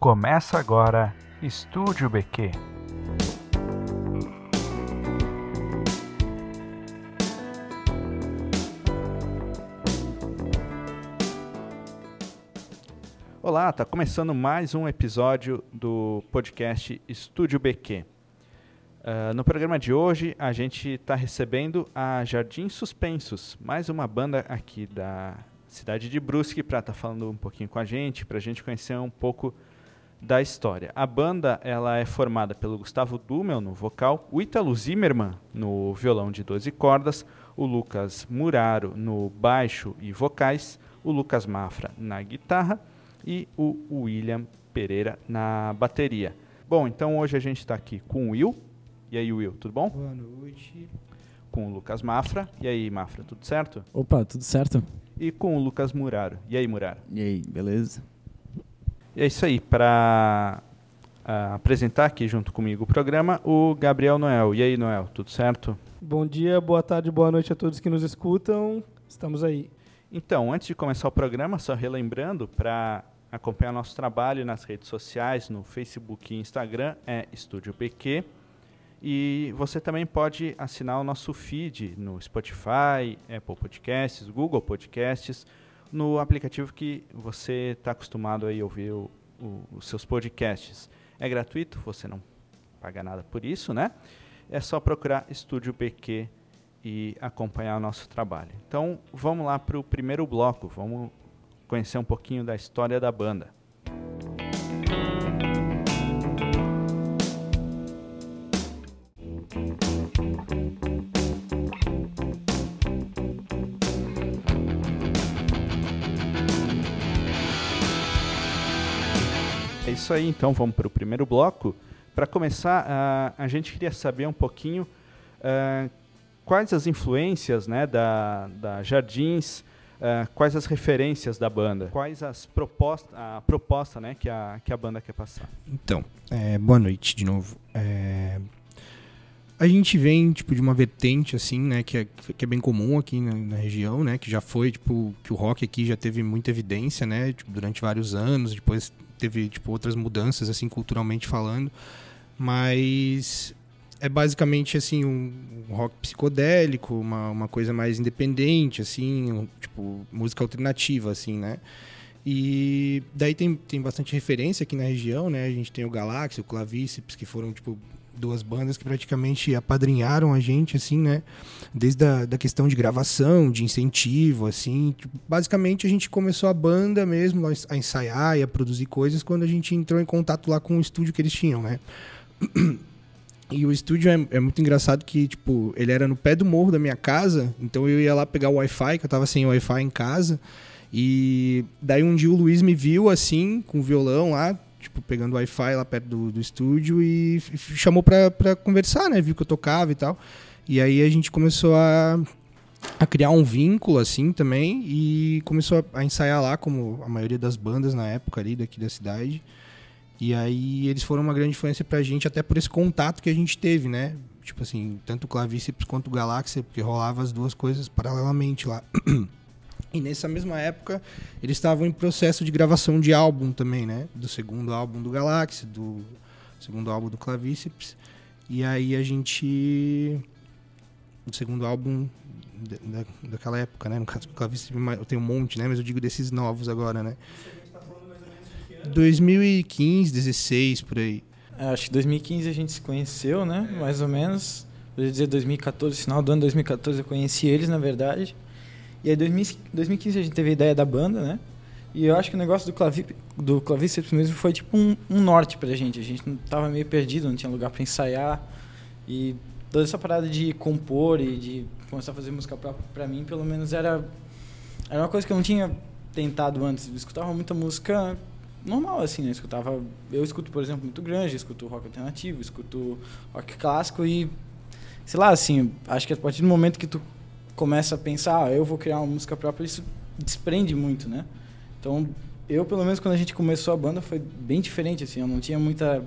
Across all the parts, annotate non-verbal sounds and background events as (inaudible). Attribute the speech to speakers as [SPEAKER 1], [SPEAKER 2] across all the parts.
[SPEAKER 1] Começa agora Estúdio BQ. Olá, tá começando mais um episódio do podcast Estúdio BQ. Uh, no programa de hoje, a gente está recebendo a Jardim Suspensos, mais uma banda aqui da cidade de Brusque, para estar tá falando um pouquinho com a gente, para a gente conhecer um pouco da história. A banda ela é formada pelo Gustavo Dummel no vocal, o Ítalo Zimmermann no violão de 12 cordas, o Lucas Muraro no baixo e vocais, o Lucas Mafra na guitarra e o William Pereira na bateria. Bom, então hoje a gente está aqui com o Will. E aí, Will, tudo bom?
[SPEAKER 2] Boa noite.
[SPEAKER 1] Com o Lucas Mafra. E aí, Mafra, tudo certo?
[SPEAKER 3] Opa, tudo certo.
[SPEAKER 1] E com o Lucas Muraro. E aí, Muraro?
[SPEAKER 3] E aí, beleza?
[SPEAKER 1] É isso aí, para uh, ah, apresentar aqui junto comigo o programa, o Gabriel Noel. E aí, Noel, tudo certo?
[SPEAKER 2] Bom dia, boa tarde, boa noite a todos que nos escutam. Estamos aí.
[SPEAKER 1] Então, antes de começar o programa, só relembrando, para acompanhar nosso trabalho nas redes sociais, no Facebook e Instagram, é Estúdio PQ. E você também pode assinar o nosso feed no Spotify, Apple Podcasts, Google Podcasts, no aplicativo que você está acostumado a ouvir o, o, os seus podcasts. É gratuito, você não paga nada por isso, né? É só procurar Estúdio BQ e acompanhar o nosso trabalho. Então, vamos lá para o primeiro bloco, vamos conhecer um pouquinho da história da banda. É isso aí, então vamos para o primeiro bloco. Para começar, uh, a gente queria saber um pouquinho uh, quais as influências né, da, da Jardins, uh, quais as referências da banda, quais as propostas, a proposta né, que, a, que a banda quer passar.
[SPEAKER 4] Então, é, boa noite de novo. É, a gente vem tipo de uma vertente assim, né, que é, que é bem comum aqui na, na, região, né, que já foi tipo que o rock aqui já teve muita evidência, né, tipo, durante vários anos, depois teve tipo outras mudanças assim culturalmente falando, mas é basicamente assim um, um rock psicodélico, uma, uma coisa mais independente assim, um, tipo música alternativa assim, né? E daí tem, tem bastante referência aqui na região, né? A gente tem o Galáxia, o Clavíceps, que foram tipo duas bandas que praticamente apadrinharam a gente, assim, né? Desde a da questão de gravação, de incentivo, assim. Basicamente, a gente começou a banda mesmo a ensaiar e a produzir coisas quando a gente entrou em contato lá com o estúdio que eles tinham, né? (clears throat) E o estúdio é, é, muito engraçado que, tipo, ele era no pé do morro da minha casa, então eu ia lá pegar o Wi-Fi, que eu tava sem Wi-Fi em casa. E daí um dia o Luiz me viu assim, com o violão lá, tipo, pegando Wi-Fi lá perto do, do estúdio e chamou pra, conversar, né? Viu que eu tocava e tal. E aí a gente começou a, a criar um vínculo, assim, também. E começou a, a ensaiar lá, como a maioria das bandas na época ali daqui da cidade. E aí eles foram uma grande influência pra gente, até por esse contato que a gente teve, né? Tipo assim, tanto o Clavíceps quanto o Galáxia, porque rolava as duas coisas paralelamente lá. (clears throat) E nessa mesma época, eles estavam em processo de gravação de álbum também, né? Do segundo álbum do Galaxy, do segundo álbum do Clavíceps. E aí a gente. O segundo álbum da, daquela época, né? No caso do Clavíceps eu tenho um monte, né? Mas eu digo desses novos agora, né? 2015, 16, por aí.
[SPEAKER 3] É, acho que 2015 a gente se conheceu, né? Mais ou menos. Eu ia dizer 2014, final do ano 2014 eu conheci eles, na verdade. E aí, em 2015, a gente teve a ideia da banda, né? E eu acho que o negócio do, clavi, do clavíceps mesmo foi tipo um, um, norte pra gente. A gente tava meio perdido, não tinha lugar para ensaiar. E toda essa parada de compor e de começar a fazer música própria, pra mim, pelo menos, era, era uma coisa que eu não tinha tentado antes. Eu escutava muita música normal, assim, né? Eu escutava... Eu escuto, por exemplo, muito grande, escuto rock alternativo, escuto rock clássico e... Sei lá, assim, acho que a partir do momento que tu começa a pensar, ah, eu vou criar uma música própria, isso desprende muito, né? Então, eu, pelo menos, quando a gente começou a banda, foi bem diferente, assim, eu não tinha muita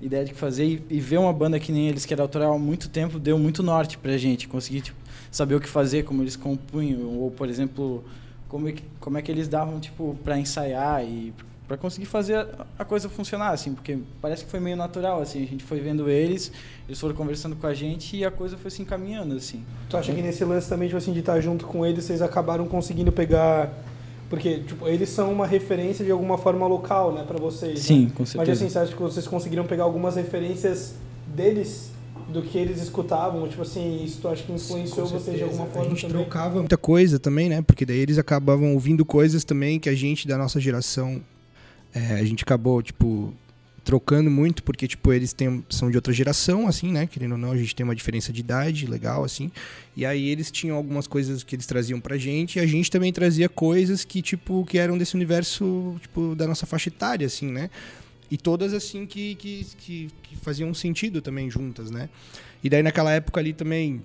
[SPEAKER 3] ideia de que fazer e, e ver uma banda que nem eles, que era autoral há muito tempo, deu muito norte pra gente, conseguir tipo, saber o que fazer, como eles compunham, ou, por exemplo, como é que, como é que eles davam, tipo, pra ensaiar e para conseguir fazer a, a coisa funcionar, assim, porque parece que foi meio natural, assim, a gente foi vendo eles, eles foram conversando com a gente e a coisa foi se encaminhando, assim.
[SPEAKER 2] Tu acha que nesse lance também, tipo assim, de estar junto com eles, vocês acabaram conseguindo pegar... Porque, tipo, eles são uma referência de alguma forma local, né, pra vocês.
[SPEAKER 3] Sim,
[SPEAKER 2] né?
[SPEAKER 3] com
[SPEAKER 2] Mas
[SPEAKER 3] certeza.
[SPEAKER 2] assim, você acha que vocês conseguiram pegar algumas referências deles, do que eles escutavam? Tipo assim, isso tu acha que influenciou vocês de alguma
[SPEAKER 4] A
[SPEAKER 2] forma
[SPEAKER 4] gente
[SPEAKER 2] também?
[SPEAKER 4] trocava muita coisa também, né? Porque daí eles acabavam ouvindo coisas também que a gente da nossa geração é, a gente acabou tipo trocando muito porque tipo eles têm, são de outra geração assim, né? Querendo ou não, a gente tem uma diferença de idade legal assim. E aí eles tinham algumas coisas que eles traziam pra gente e a gente também trazia coisas que tipo que eram desse universo tipo da nossa faixa etária assim, né? E todas assim que, que, que, que faziam sentido também juntas, né? E daí naquela época ali também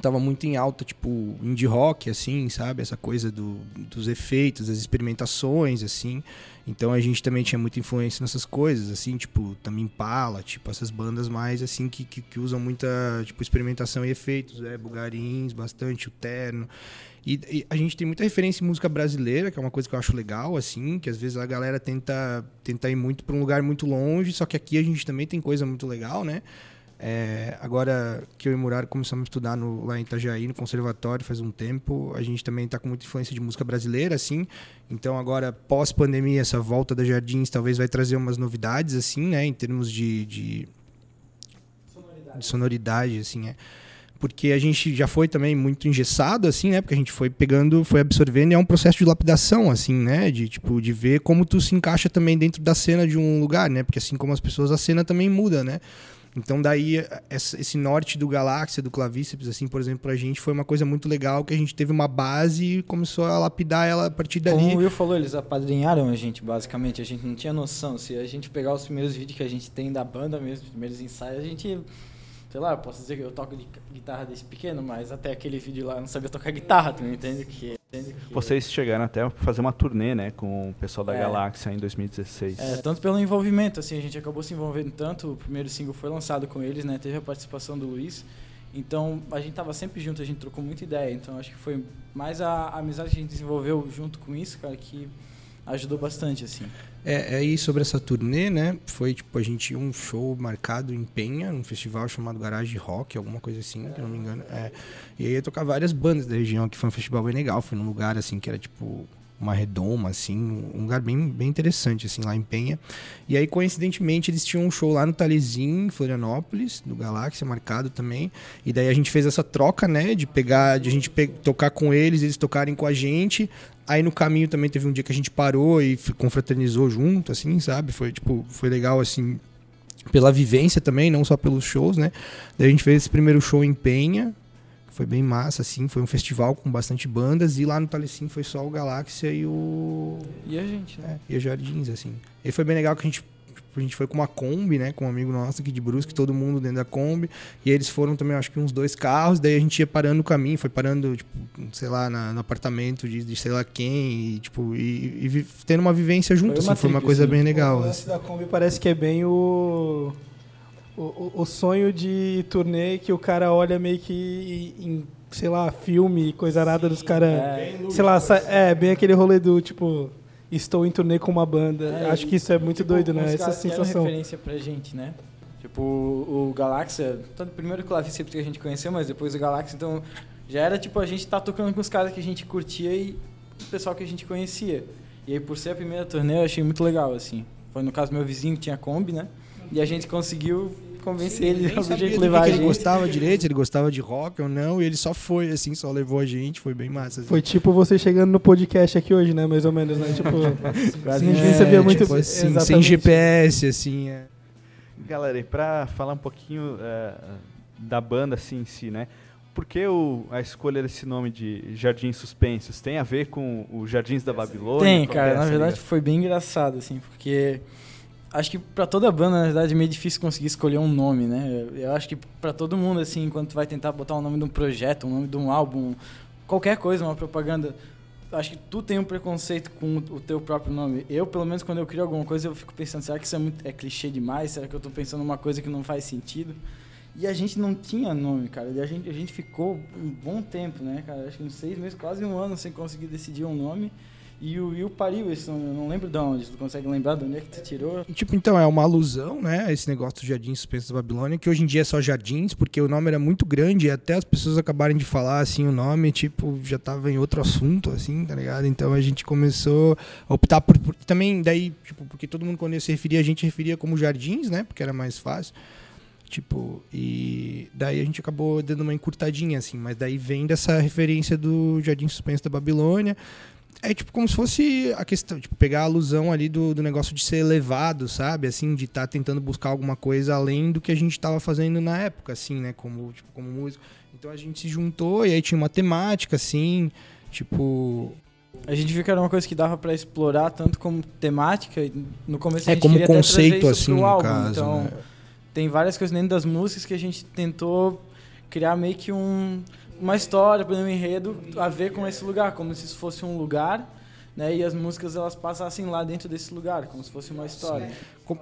[SPEAKER 4] tava muito em alta, tipo, indie rock, assim, sabe? Essa coisa do, dos efeitos, das experimentações, assim. Então a gente também tinha muita influência nessas coisas, assim, tipo, também Impala, tipo, essas bandas mais, assim, que, que, que usam muita, tipo, experimentação e efeitos, é, Bugarins, bastante, o Terno. E, e a gente tem muita referência em música brasileira, que é uma coisa que eu acho legal, assim, que às vezes a galera tenta, tenta ir muito para um lugar muito longe, só que aqui a gente também tem coisa muito legal, né? É, agora que eu e Muraro começamos a estudar no, lá em Itajaí, no conservatório, faz um tempo, a gente também está com muita influência de música brasileira, assim. Então agora, pós-pandemia, essa volta da Jardins talvez vai trazer umas novidades, assim, né? Em termos de, de, de sonoridade, assim, é. Porque a gente já foi também muito engessado, assim, né? Porque a gente foi pegando, foi absorvendo e é um processo de lapidação, assim, né? De, tipo, de ver como tu se encaixa também dentro da cena de um lugar, né? Porque assim como as pessoas, a cena também muda, né? Então daí esse norte do galáxia, do clavíceps, assim, por exemplo, pra gente foi uma coisa muito legal que a gente teve uma base e começou a lapidar ela a partir dali.
[SPEAKER 3] Como o Will falou, eles apadrinharam a gente, basicamente. A gente não tinha noção. Se a gente pegar os primeiros vídeos que a gente tem da banda mesmo, os primeiros ensaios, a gente. Sei lá, posso dizer que eu toco de guitarra desde pequeno, mas até aquele vídeo lá eu não sabia tocar guitarra, tu não. Entende que
[SPEAKER 1] Vocês chegaram até a fazer uma turnê, né, com o pessoal da
[SPEAKER 3] É.
[SPEAKER 1] Galáxia em 2016.
[SPEAKER 3] É, tanto pelo envolvimento, assim, a gente acabou se envolvendo tanto, o primeiro single foi lançado com eles, né, teve a participação do Luiz, então a gente tava sempre junto, a gente trocou muita ideia, então acho que foi mais a, a amizade que a gente desenvolveu junto com isso, cara, que ajudou bastante, assim.
[SPEAKER 4] É, aí sobre essa turnê, né? Foi tipo, a gente tinha um show marcado em Penha, num festival chamado Garage Rock, alguma coisa assim, se não me engano. É. E aí ia tocar várias bandas da região, que foi um festival bem legal. Foi num lugar assim que era tipo uma redoma, assim, um lugar bem, bem interessante, assim, lá em Penha. E aí, coincidentemente, eles tinham um show lá no Talezinho, em Florianópolis, do Galáxia, marcado também. E daí a gente fez essa troca, né, de pegar, de a gente tocar com eles, eles tocarem com a gente. Aí no caminho também teve um dia que a gente parou e confraternizou junto, assim, sabe? Foi, tipo, foi legal, assim, pela vivência também, não só pelos shows, né? Daí a gente fez esse primeiro show em Penha, que foi bem massa, assim, foi um festival com bastante bandas, e lá no Talecim foi só o Galáxia e o...
[SPEAKER 3] E a gente, né?
[SPEAKER 4] É, e a Jardins, assim. E foi bem legal que a gente, a gente foi com uma Kombi, né? Com um amigo nosso aqui de Brusque, todo mundo dentro da Kombi. E eles foram também, acho que uns dois carros. Daí a gente ia parando no caminho, foi parando, tipo, sei lá, na- no apartamento de, de sei lá quem. E, tipo, e, e vi- tendo uma vivência junto,
[SPEAKER 3] Foi
[SPEAKER 4] assim.
[SPEAKER 3] uma
[SPEAKER 4] Foi uma coisa
[SPEAKER 3] assim.
[SPEAKER 4] bem
[SPEAKER 2] O
[SPEAKER 4] legal.
[SPEAKER 2] lance
[SPEAKER 4] assim.
[SPEAKER 2] da Kombi parece que é bem o, o, o- o sonho de turnê que o cara olha meio que em, sei lá, filme, coisa arada dos caras.
[SPEAKER 3] É,
[SPEAKER 2] Sei lá, sa- é bem aquele rolê do tipo, estou em turnê com uma banda.
[SPEAKER 3] É,
[SPEAKER 2] Acho que isso é muito
[SPEAKER 3] tipo,
[SPEAKER 2] doido, né? Essa sensação.
[SPEAKER 3] referência pra gente, né? Tipo, o, o Galáxia, tanto primeiro o Clavíceps que a gente conheceu, mas depois o Galáxia, então já era tipo a gente tá tocando com os caras que a gente curtia e o pessoal que a gente conhecia. E aí por ser a primeira turnê eu achei muito legal, assim. Foi no caso meu vizinho que tinha Kombi, né? E a gente conseguiu convencer ele
[SPEAKER 4] Nem
[SPEAKER 3] a
[SPEAKER 4] sabia
[SPEAKER 3] gente
[SPEAKER 4] do
[SPEAKER 3] levar
[SPEAKER 4] que
[SPEAKER 3] a
[SPEAKER 4] que ele
[SPEAKER 3] gente.
[SPEAKER 4] gostava direito, se ele gostava de rock ou não, e ele só foi, assim, só levou a gente, foi bem massa. assim.
[SPEAKER 2] Foi tipo você chegando no podcast aqui hoje, né? Mais ou menos, né? Tipo, (laughs)
[SPEAKER 3] Quase
[SPEAKER 2] sim, a gente
[SPEAKER 3] é,
[SPEAKER 2] sabia muito
[SPEAKER 4] tipo assim, sem. GPS, assim, é.
[SPEAKER 1] Galera, e pra falar um pouquinho é, da banda assim em si, né? Por que o- a escolha desse nome de Jardins Suspensos? Tem a ver com os Jardins da Babilônia?
[SPEAKER 3] Tem,
[SPEAKER 1] é
[SPEAKER 3] cara.
[SPEAKER 1] essa
[SPEAKER 3] Na verdade
[SPEAKER 1] ligação?
[SPEAKER 3] foi bem engraçado, assim, porque acho que pra toda banda, na verdade, é meio difícil conseguir escolher um nome, né? Eu, acho que pra todo mundo, assim, enquanto tu vai tentar botar o nome de um projeto, o nome de um álbum, qualquer coisa, uma propaganda, acho que tu tem um preconceito com o teu próprio nome. Eu, pelo menos, quando eu crio alguma coisa, eu fico pensando, será que isso é, muito, é clichê demais? Será que eu tô pensando numa coisa que não faz sentido? E a gente não tinha nome, cara. E a gente, a gente ficou um bom tempo, né, cara? Acho que uns seis meses, quase um ano sem conseguir decidir um nome. E o Will pariu nome, eu não lembro de onde. Tu consegue lembrar de onde é que tu tirou?
[SPEAKER 4] Tipo, então, é uma alusão, né? a Esse negócio do Jardim Suspenso da Babilônia, que hoje em dia é só Jardins, porque o nome era muito grande e até as pessoas acabarem de falar, assim, o nome, tipo, já tava em outro assunto, assim, tá ligado? Então a gente começou a optar por. por- também, daí, tipo, porque todo mundo quando se referia, a gente referia como Jardins, né? Porque era mais fácil. Tipo, e daí a gente acabou dando uma encurtadinha, assim, mas daí vem dessa referência do Jardim Suspenso da Babilônia. É tipo como se fosse a questão, tipo, pegar a alusão ali do, do negócio de ser elevado, sabe? Assim, de estar tentando buscar alguma coisa além do que a gente estava fazendo na época, assim, né? Como, tipo, como músico. Então a gente se juntou e aí tinha uma temática, assim, tipo.
[SPEAKER 3] A gente viu que era uma coisa que dava pra explorar tanto como temática. No começo a
[SPEAKER 4] É
[SPEAKER 3] gente
[SPEAKER 4] como
[SPEAKER 3] queria até
[SPEAKER 4] conceito, assim, no
[SPEAKER 3] álbum.
[SPEAKER 4] caso.
[SPEAKER 3] então,
[SPEAKER 4] né?
[SPEAKER 3] tem várias coisas dentro das músicas que a gente tentou criar meio que um, uma história, um enredo a ver com esse lugar, como se isso fosse um lugar, né? E as músicas elas passassem lá dentro desse lugar, como se fosse uma história.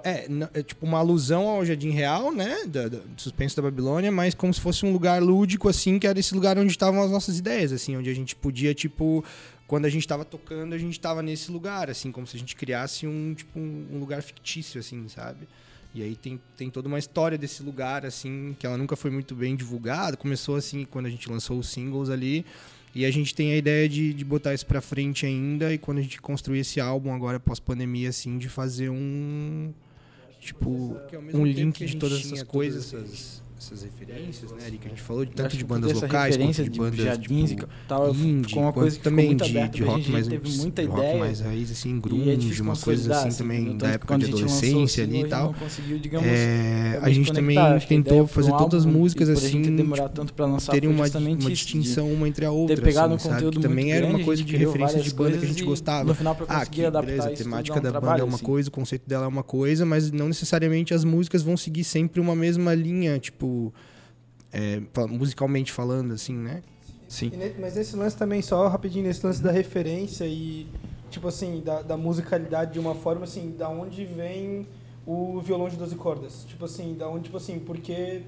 [SPEAKER 4] É, é tipo uma alusão ao Jardim Real, né? Da, da- do suspenso da Babilônia, mas como se fosse um lugar lúdico, assim, que era esse lugar onde estavam as nossas ideias, assim, onde a gente podia, tipo, quando a gente tava tocando, a gente tava nesse lugar, assim, como se a gente criasse um, tipo, um lugar fictício, assim, sabe? E aí tem, tem toda uma história desse lugar, assim, que ela nunca foi muito bem divulgada. Começou assim quando a gente lançou os singles ali. E a gente tem a ideia de, de botar isso pra frente ainda. E quando a gente construir esse álbum agora, pós-pandemia, assim, de fazer um. Tipo, um link de todas essas coisas, essas, essas referências, né, que a gente falou, de tanto de bandas
[SPEAKER 3] essa
[SPEAKER 4] locais, quanto de bandas
[SPEAKER 3] jardins
[SPEAKER 4] tipo,
[SPEAKER 3] e tal,
[SPEAKER 4] indie,
[SPEAKER 3] uma coisa
[SPEAKER 4] também de,
[SPEAKER 3] aberta,
[SPEAKER 4] de rock mais,
[SPEAKER 3] teve muita
[SPEAKER 4] de rock
[SPEAKER 3] ideia.
[SPEAKER 4] mais raiz, assim,
[SPEAKER 3] é
[SPEAKER 4] grunge, umas coisas
[SPEAKER 3] consolidar,
[SPEAKER 4] assim também da época de adolescência
[SPEAKER 3] single,
[SPEAKER 4] ali e tal. É, a gente também tentou fazer todas as músicas assim,
[SPEAKER 3] lançar
[SPEAKER 4] terem uma, uma
[SPEAKER 3] de
[SPEAKER 4] distinção uma entre a outra,
[SPEAKER 3] ter pegado
[SPEAKER 4] assim,
[SPEAKER 3] um
[SPEAKER 4] sabe? Que também era uma coisa de referência de banda que a gente gostava. Ah, que beleza, a temática da banda é uma
[SPEAKER 3] assim.
[SPEAKER 4] coisa, o conceito dela é uma coisa, mas não necessariamente as músicas vão seguir sempre uma mesma linha, tipo, é, musicalmente falando, assim, né?
[SPEAKER 5] Sim.
[SPEAKER 2] E Mas nesse lance também, só rapidinho, nesse lance da referência e, tipo assim, da, da musicalidade de uma forma, assim, da onde vem o violão de 12 cordas? Tipo assim, da onde, tipo assim, porque...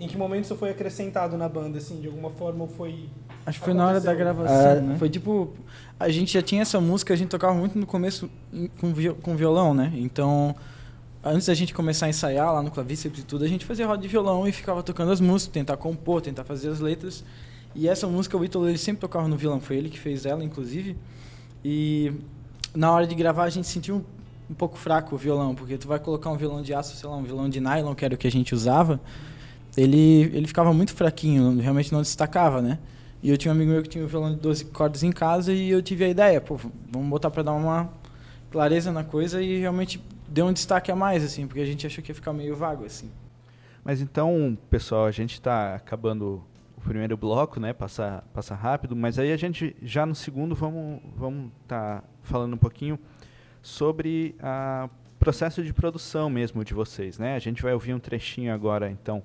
[SPEAKER 2] Em que momento isso foi acrescentado na banda, assim, de alguma forma ou foi...
[SPEAKER 3] Acho que foi na hora da
[SPEAKER 2] Aconteceu.
[SPEAKER 3] gravação,
[SPEAKER 6] É,
[SPEAKER 3] né? Foi tipo... A gente já tinha essa música, a gente tocava muito no começo com violão, né? Então, antes da gente começar a ensaiar lá no clavíceps e tudo, a gente fazia roda de violão e ficava tocando as músicas, tentar compor, tentar fazer as letras. E essa música, o Ítalo, ele sempre tocava no violão. Foi ele que fez ela, inclusive. E na hora de gravar, a gente sentiu um, um pouco fraco o violão, porque tu vai colocar um violão de aço, sei lá, um violão de nylon, que era o que a gente usava, ele, ele ficava muito fraquinho, realmente não destacava, né? E eu tinha um amigo meu que tinha um violão de 12 cordas em casa e eu tive a ideia, pô, vamos botar pra dar uma clareza na coisa e realmente deu um destaque a mais, assim, porque a gente achou que ia ficar meio vago, assim.
[SPEAKER 5] Mas então, pessoal, a gente está acabando o primeiro bloco, né? Passar, passar rápido, mas aí a gente já no segundo vamos vamos tá falando um pouquinho sobre o processo de produção mesmo de vocês, né? A gente vai ouvir um trechinho agora, então,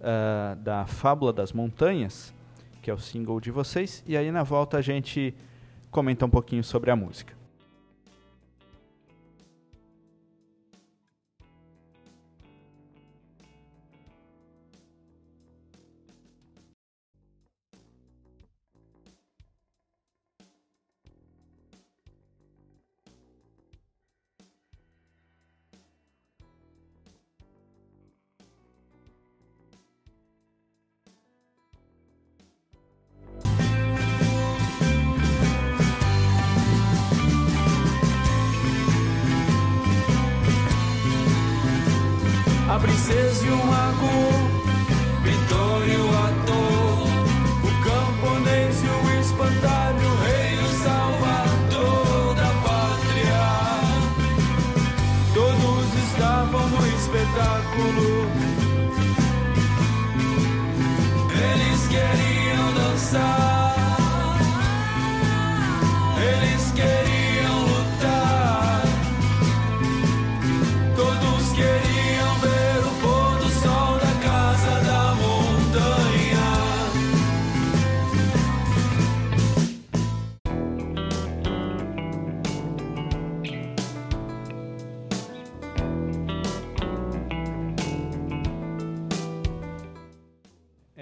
[SPEAKER 5] ah, da Fábula das Montanhas, que é o single de vocês, e aí na volta a gente comenta um pouquinho sobre a música.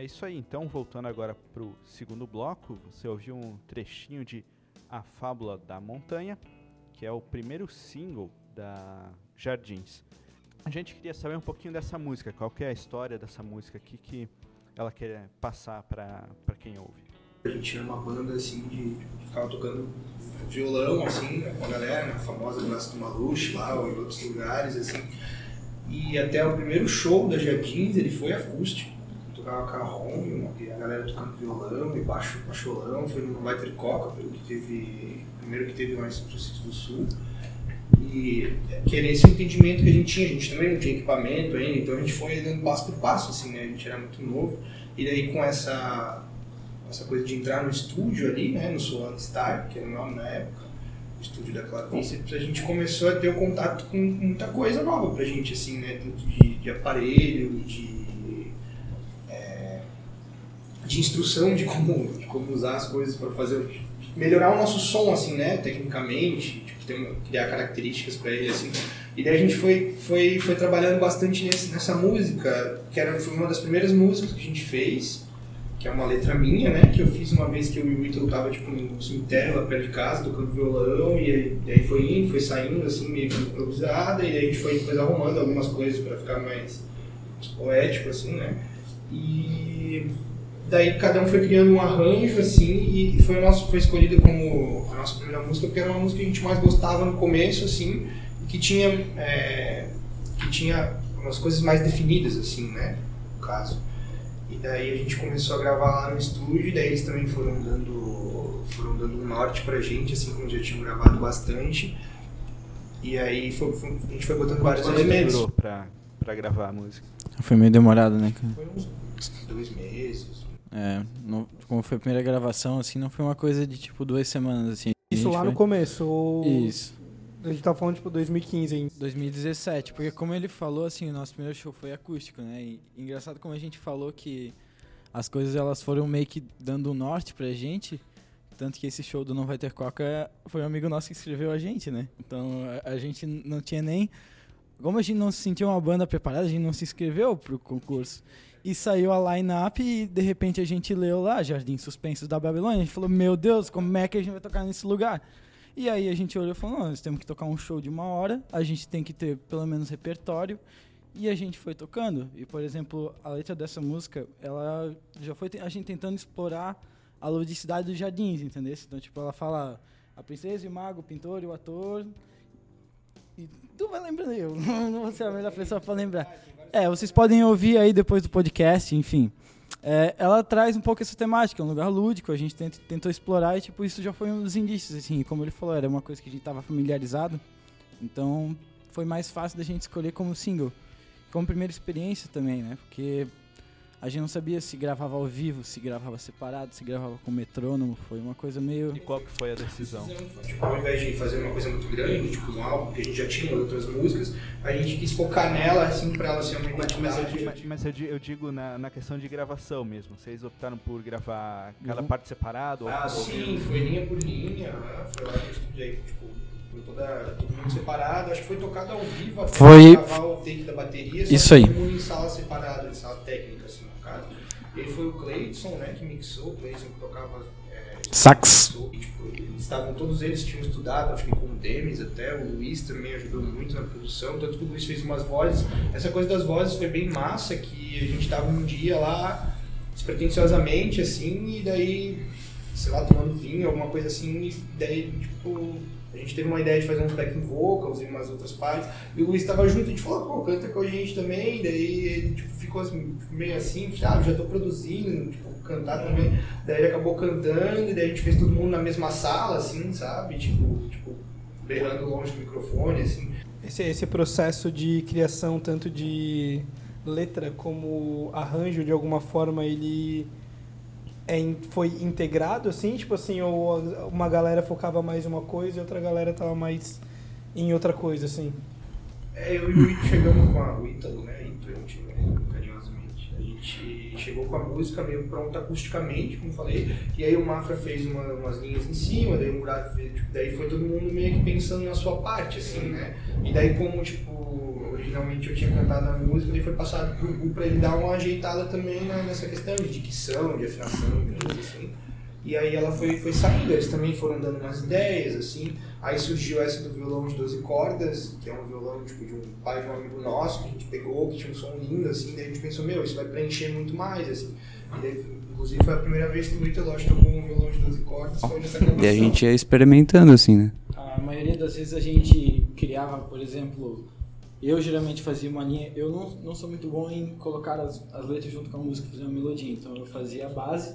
[SPEAKER 5] É isso aí, então, voltando agora para o segundo bloco, você ouviu um trechinho de
[SPEAKER 1] A Fábula da Montanha, que é o primeiro single da Jardins. A gente queria saber um pouquinho dessa música, qual que é a história dessa música, o que, ela quer passar para quem ouve.
[SPEAKER 4] A gente era uma banda assim de que ficava tocando violão assim né, com a galera, na famosa Praça do Maluche lá ou em outros lugares assim. E até o primeiro show da Jardins ele foi acústico. Tocava carrom, e a galera tocando violão e baixo, baixolão, foi no Vai Ter Coca, que teve, primeiro que teve lá em São Francisco do Sul. E que era esse o entendimento que a gente tinha, a gente também não tinha equipamento ainda, então a gente foi dando passo por passo, assim, né? A gente era muito novo. E daí com essa essa coisa de entrar no estúdio ali, né, no Solano Star, que era o nome na época, o estúdio da Clavíceps, a gente começou a ter o contato com muita coisa nova pra gente, assim, né, tanto de, de aparelho, de, é, de instrução de como, de como usar as coisas para fazer, melhorar o nosso som, assim, né, tecnicamente, tipo, ter uma- criar características para ele, assim. E daí a gente foi, foi, foi trabalhando bastante nesse, nessa música, que era, foi uma das primeiras músicas que a gente fez, que é uma letra minha, né? Que eu fiz uma vez que eu e o Ítalo tava tipo num cemitério lá perto de casa, tocando violão, e aí, foi indo, foi saindo, assim, meio improvisada, e aí a gente foi depois arrumando algumas coisas para ficar mais poético, assim, né? E daí cada um foi criando um arranjo, assim, e foi, o nosso, foi escolhida como a nossa primeira música, porque era uma música que a gente mais gostava no começo, assim, e que tinha, é, que tinha umas coisas mais definidas, assim, né? No caso. E daí a gente começou a gravar lá no estúdio, e daí eles também foram dando, foram dando um norte pra gente, assim como já tinham gravado bastante. E aí foi- foi- a gente foi botando vários
[SPEAKER 1] Quanto tempo
[SPEAKER 4] elementos.
[SPEAKER 1] pra, pra gravar a música?
[SPEAKER 3] Foi meio demorado, né, cara?
[SPEAKER 4] Foi uns dois meses.
[SPEAKER 3] É, não- como foi a primeira gravação, assim, não foi uma coisa de tipo duas semanas, assim.
[SPEAKER 2] Isso lá
[SPEAKER 3] foi-
[SPEAKER 2] no começo. ou-
[SPEAKER 3] Isso.
[SPEAKER 2] A gente tá falando, tipo, 2015 ainda.
[SPEAKER 3] 2017, porque como ele falou, assim, o nosso primeiro show foi acústico, né? E engraçado como a gente falou que as coisas elas foram meio que dando um norte pra gente, tanto que esse show do Não Vai Ter Coca foi um amigo nosso que escreveu a gente, né? Então a, a gente não tinha nem. Como a gente não se sentia uma banda preparada, a gente não se inscreveu pro concurso. E saiu a line-up e de repente a gente leu lá, Jardim Suspensos da Babilônia. A gente falou, meu Deus, como é que a gente vai tocar nesse lugar? E aí a gente olhou e falou, não, nós temos que tocar um show de uma hora, a gente tem que ter pelo menos repertório. E a gente foi tocando. E, por exemplo, a letra dessa música, ela já foi a gente tentando explorar a ludicidade dos jardins, entendeu? Então, tipo, ela fala a princesa e o mago, o pintor e o ator. E tu vai lembrando eu, (laughs) não vou ser a melhor pessoa pra lembrar. É, vocês podem ouvir aí depois do podcast, enfim. É, ela traz um pouco essa temática, é um lugar lúdico, a gente tent- tentou explorar e, tipo, isso já foi um dos indícios, assim, como ele falou, era uma coisa que a gente tava familiarizado, então foi mais fácil da gente escolher como single. Como primeira experiência também, né, porque a gente não sabia se gravava ao vivo, se gravava separado, se gravava com metrônomo, foi uma coisa meio...
[SPEAKER 1] E qual que foi a decisão?
[SPEAKER 4] Tipo, ao invés de fazer uma coisa muito grande, tipo um álbum que a gente já tinha outras músicas, a gente quis focar nela, assim, pra ela ser uma
[SPEAKER 1] eu
[SPEAKER 4] identidade.
[SPEAKER 1] digo, mas- mas eu di- eu digo na, na questão de gravação mesmo. Vocês optaram por gravar cada
[SPEAKER 3] Uhum.
[SPEAKER 1] parte separado?
[SPEAKER 4] Ah,
[SPEAKER 1] ou-
[SPEAKER 4] sim, foi linha por linha, né? Foi lá no estúdio aí, tipo, foi toda, todo mundo separado. Acho que foi tocado ao vivo até
[SPEAKER 3] Foi-
[SPEAKER 4] gravar o take da bateria, só
[SPEAKER 3] Isso
[SPEAKER 4] que
[SPEAKER 3] aí.
[SPEAKER 4] todo mundo em sala separada, em sala técnica, assim, caso. E foi o Cleidson, né, que mixou, o Cleidson que tocava. É,
[SPEAKER 3] Sax.
[SPEAKER 4] e, tipo, eles estavam, todos eles tinham estudado, acho que com o Demis até, o Luiz também ajudou muito na produção, tanto que o Luiz fez umas vozes. Essa coisa das vozes foi bem massa, que a gente tava um dia lá, despretensiosamente, assim, e daí, sei lá, tomando vinho, alguma coisa assim, e daí, tipo, a gente teve uma ideia de fazer uns backing vocals e umas outras partes, e o Luiz tava junto, a gente falou, pô, canta com a gente também, daí ele, tipo, ficou assim, meio assim, ah, já tô produzindo, tipo, cantar também, daí ele acabou cantando, e daí a gente fez todo mundo na mesma sala, assim, sabe, tipo, tipo, berrando longe do microfone, assim,
[SPEAKER 2] Esse, esse processo de criação, tanto de letra como arranjo, de alguma forma, ele é, foi integrado, assim? Tipo assim, ou uma galera focava mais em uma coisa e outra galera tava mais em outra coisa, assim?
[SPEAKER 4] É, eu e o Ito chegamos com a, o Ítalo, né? Eu te lembro carinhosamente. A gente chegou com a música meio pronta acusticamente, como falei, e aí o Mafra fez uma- umas linhas em cima, daí o Murado fez, tipo, daí foi todo mundo meio que pensando na sua parte, assim, né? E daí como, tipo, originalmente eu tinha cantado a música, ele foi passado pro Gu pra ele dar uma ajeitada também na- nessa questão de dicção, de afinação, de coisa assim. E aí ela foi, foi saindo, eles também foram dando umas ideias, assim. Aí surgiu essa do violão de 12 cordas, que é um violão tipo, de um pai de um amigo nosso, que a gente pegou, que tinha um som lindo, assim. Daí a gente pensou, meu, isso vai preencher muito mais, assim. E daí, inclusive foi a primeira vez que o Vitor Lodge tocou um violão de 12 cordas, foi nessa gravação.
[SPEAKER 7] E a gente ia experimentando, assim, né?
[SPEAKER 3] A maioria das vezes a gente criava, por exemplo, eu geralmente fazia uma linha. Eu não, não sou muito bom em colocar as, as letras junto com a música, fazer uma melodia. Então eu fazia a base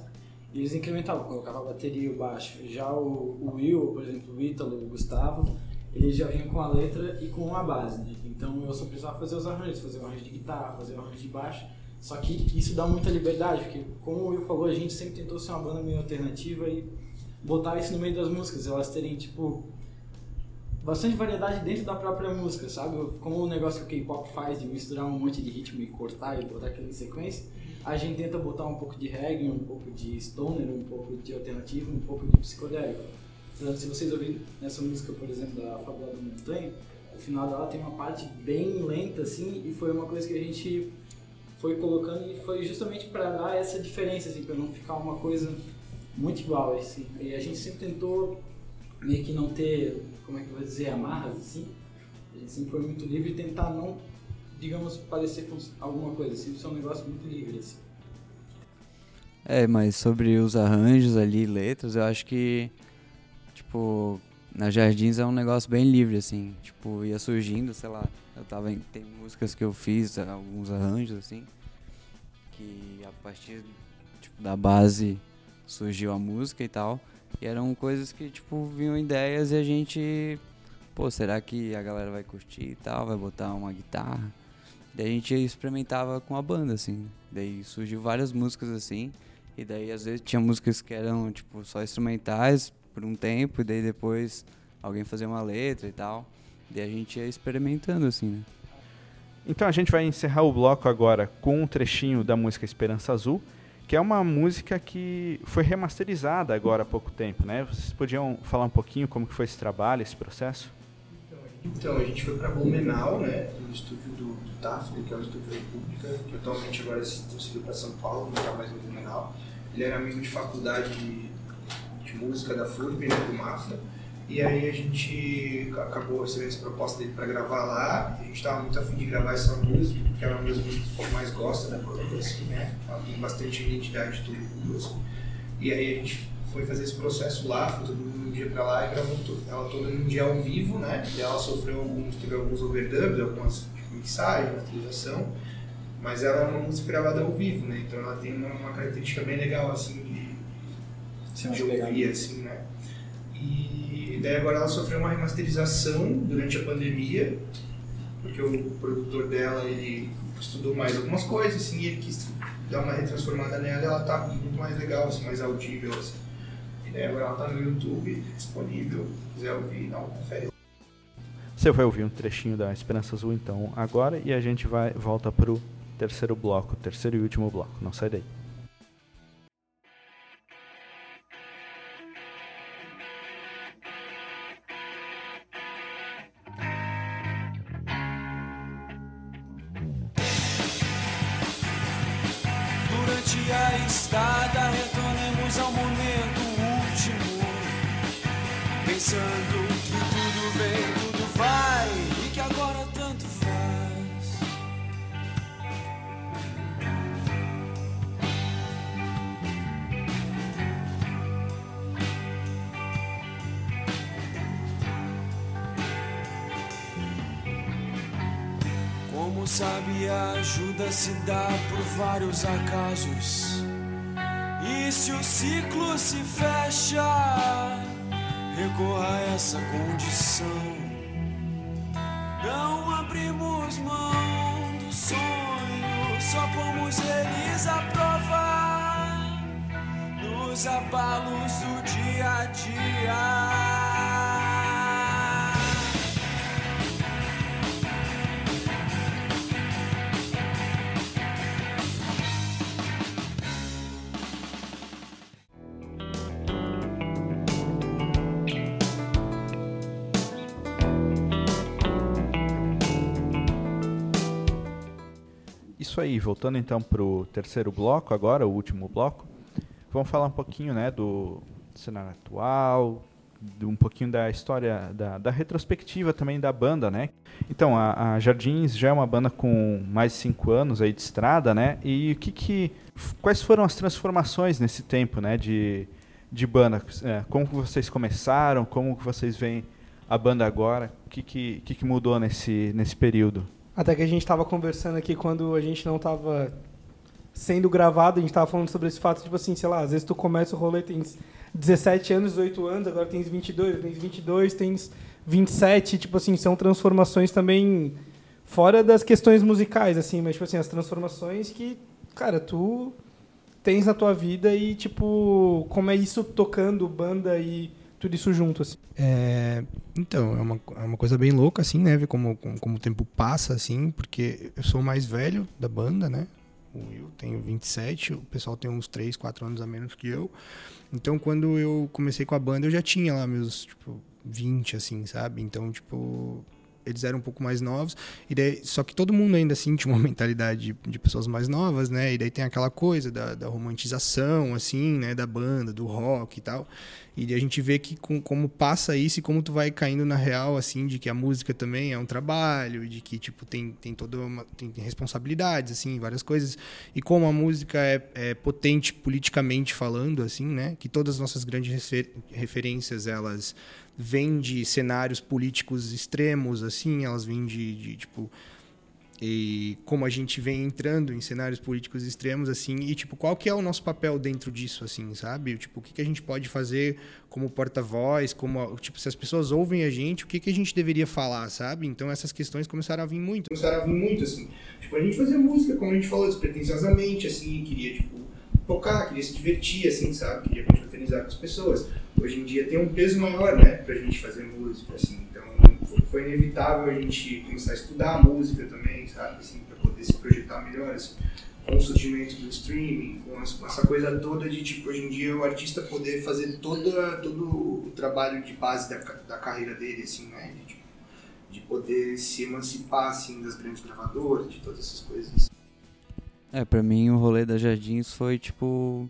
[SPEAKER 3] e eles incrementavam, colocava a bateria o baixo. Já o, o Will, por exemplo, o Ítalo, o Gustavo, eles já vinham com a letra e com uma base. Né? Então eu só precisava fazer os arranjos, fazer o arranjo de guitarra, fazer o arranjo de baixo. Só que isso dá muita liberdade, porque como o Will falou, a gente sempre tentou ser uma banda meio alternativa e botar isso no meio das músicas, elas terem tipo bastante variedade dentro da própria música, sabe? Como o negócio que o K-pop faz de misturar um monte de ritmo e cortar e botar aquilo em sequência, a gente tenta botar um pouco de reggae, um pouco de stoner, um pouco de alternativo, um pouco de psicodélico. Portanto, se vocês ouvirem nessa música, por exemplo, da Fábula da Montanha, o final dela tem uma parte bem lenta assim, e foi uma coisa que a gente foi colocando e foi justamente para dar essa diferença assim, para não ficar uma coisa muito igual assim. E a gente sempre tentou meio que não ter, como é que eu vou dizer, amarras assim. A gente sempre foi muito livre e tentar não, digamos, parecer com alguma coisa, sempre ser um negócio muito livre assim.
[SPEAKER 7] É, mas sobre os arranjos ali, letras, eu acho que, tipo, na Jardins é um negócio bem livre, assim. Tipo, ia surgindo, sei lá, eu tava em, tem músicas que eu fiz, alguns arranjos, assim, que a partir tipo, da base surgiu a música e tal. E eram coisas que, tipo, vinham ideias e a gente, pô, será que a galera vai curtir e tal, vai botar uma guitarra? Daí a gente experimentava com a banda, assim. Daí surgiu várias músicas assim. E daí às vezes tinha músicas que eram, tipo, só instrumentais por um tempo, e daí depois alguém fazia uma letra e tal. Daí a gente ia experimentando, assim, né?
[SPEAKER 1] Então a gente vai encerrar o bloco agora com um trechinho da música Esperança Azul, que é uma música que foi remasterizada agora há pouco tempo, né? Vocês podiam falar um pouquinho como que foi esse trabalho, esse processo?
[SPEAKER 4] Então, a gente foi para Blumenau, né, no estúdio do, do que é o Estúdio República, que atualmente agora se transferiu para São Paulo, não está mais no Blumenau. Ele era amigo de faculdade de, de música da FURB, né, do Mafra. E aí a gente acabou recebendo essa proposta dele para gravar lá. A gente estava muito afim de gravar essa música, porque é uma das músicas que eu mais gosto da assim, né? Ela tem bastante identidade do mundo, assim. E aí a gente foi fazer esse processo lá, foi todo mundo um dia pra lá e gravou ela toda num dia ao vivo, né? E ela sofreu alguns, teve alguns overdubs, algumas tipo, mixagens, masterização, mas ela é uma música gravada ao vivo, né? Então ela tem uma, uma característica bem legal, assim, de,
[SPEAKER 3] Sim,
[SPEAKER 4] de ouvir, assim, né? E daí agora ela sofreu uma remasterização durante a pandemia, porque o produtor dela, ele estudou mais algumas coisas, assim, e ele quis dar uma retransformada nela e ela tá muito mais legal, assim, mais audível, assim. Daí agora ela tá no YouTube, disponível, se quiser ouvir, dá uma confere.
[SPEAKER 1] Você vai ouvir um trechinho da Esperança Azul então agora e a gente vai volta pro terceiro bloco, terceiro e último bloco. Não sai daí.
[SPEAKER 5] Durante a estada Pensando que tudo vem, tudo vai E que agora tanto faz Como sabe, a ajuda se dá por vários acasos. E se o ciclo se fecha, recorra a essa condição. Não abrimos mão do sonho, só pomos eles à prova nos abalos do dia a dia.
[SPEAKER 1] Aí, voltando então pro terceiro bloco agora, o último bloco. Vamos falar um pouquinho, né, do cenário atual, um pouquinho da história, da, da retrospectiva também da banda, né? Então, a, a Jardins já é uma banda com mais de cinco anos aí de estrada, né? E o que que, quais foram as transformações nesse tempo, né, de, de banda? É, como vocês começaram? Como vocês veem a banda agora? O que que, que, que mudou nesse, nesse período?
[SPEAKER 2] Até que a gente estava conversando aqui quando a gente não estava sendo gravado, a gente estava falando sobre esse fato, tipo assim, sei lá, às vezes tu começa o rolê, tens 17 anos, 18 anos, agora tens 22, tens 22, tens 27, tipo assim, são transformações também fora das questões musicais, assim, mas tipo assim, as transformações que, cara, tu tens na tua vida e, tipo, como é isso tocando banda e tudo isso junto, assim.
[SPEAKER 8] É, então, é uma, é uma coisa bem louca, assim, né? Ver como, como, como o tempo passa, assim, porque eu sou o mais velho da banda, né? O Will tem 27, o pessoal tem uns 3, 4 anos a menos que eu. Então, quando eu comecei com a banda, eu já tinha lá meus, tipo, 20, assim, sabe? Então, tipo, eles eram um pouco mais novos. E daí, só que todo mundo ainda assim (laughs) tinha uma mentalidade de, de pessoas mais novas, né? E daí tem aquela coisa da, da romantização, assim, né? Da banda, do rock e tal. E a gente vê que com, como passa isso e como tu vai caindo na real, assim, de que a música também é um trabalho, de que, tipo, tem, tem toda uma... Tem, tem responsabilidades, assim, várias coisas. E como a música é, é potente politicamente falando, assim, né? Que todas as nossas grandes refer, referências, elas vêm de cenários políticos extremos, assim, elas vêm de, de tipo e como a gente vem entrando em cenários políticos extremos assim e tipo qual que é o nosso papel dentro disso assim sabe? Tipo o que, que a gente pode fazer como porta-voz como tipo se as pessoas ouvem a gente o que que a gente deveria falar sabe? Então essas questões começaram a vir muito.
[SPEAKER 4] Começaram a vir muito assim. Tipo a gente fazia música como a gente falou despretensiosamente assim queria tipo tocar queria se divertir assim sabe queria confraternizar com as pessoas hoje em dia tem um peso maior né pra gente fazer música assim então foi inevitável a gente começar a estudar a música também, sabe? Assim, para poder se projetar melhor, assim, com o surgimento do streaming, com essa coisa toda de, tipo, hoje em dia o artista poder fazer toda, todo o trabalho de base da, da carreira dele, assim, né? De, tipo, de poder se emancipar, assim, das grandes gravadoras, de todas essas coisas.
[SPEAKER 7] É, pra mim o rolê da Jardins foi, tipo...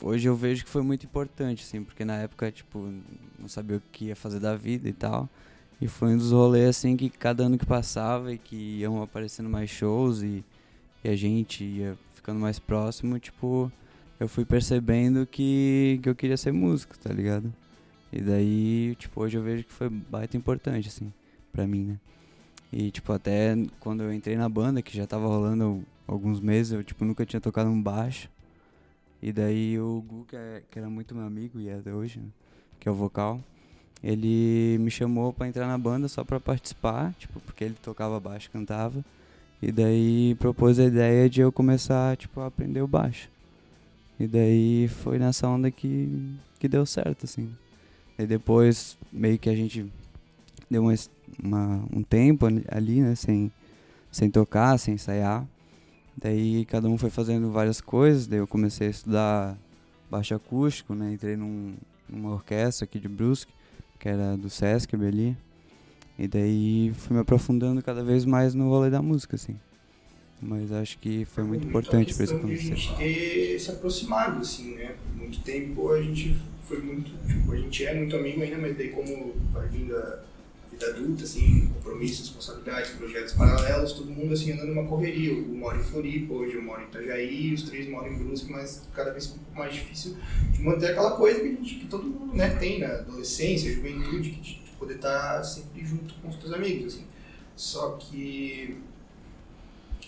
[SPEAKER 7] Hoje eu vejo que foi muito importante, assim, porque na época, tipo, não sabia o que ia fazer da vida e tal. E foi um dos rolês assim que cada ano que passava e que iam aparecendo mais shows e, e a gente ia ficando mais próximo, tipo, eu fui percebendo que, que eu queria ser músico, tá ligado? E daí, tipo, hoje eu vejo que foi baita importante, assim, pra mim, né? E, tipo, até quando eu entrei na banda, que já tava rolando alguns meses, eu, tipo, nunca tinha tocado um baixo. E daí o Gu, que, é, que era muito meu amigo e é até hoje, né? que é o vocal, ele me chamou para entrar na banda só para participar, tipo, porque ele tocava baixo, cantava. E daí propôs a ideia de eu começar, tipo, a aprender o baixo. E daí foi nessa onda que, que deu certo, assim. E depois, meio que a gente deu uma, uma, um tempo ali, né, sem, sem tocar, sem ensaiar. Daí cada um foi fazendo várias coisas, daí eu comecei a estudar baixo acústico, né, entrei num, numa orquestra aqui de Brusque que era do Sesc ali. E daí fui me aprofundando cada vez mais no rolê da música, assim. Mas acho que foi muito, muito importante para isso acontecer.
[SPEAKER 4] a gente ter se aproximado, assim, né? Por muito tempo a gente foi muito, tipo, a gente é muito amigo ainda, mas daí como vai vindo a adulta, assim, compromissos, responsabilidades, projetos paralelos, todo mundo, assim, andando numa correria. Eu moro em Floripa, hoje eu moro em Itajaí, os três moram em Brusque, mas cada vez um pouco mais difícil de manter aquela coisa que, gente, que todo mundo, né, tem na adolescência, juventude, que de poder estar sempre junto com os teus amigos, assim. Só que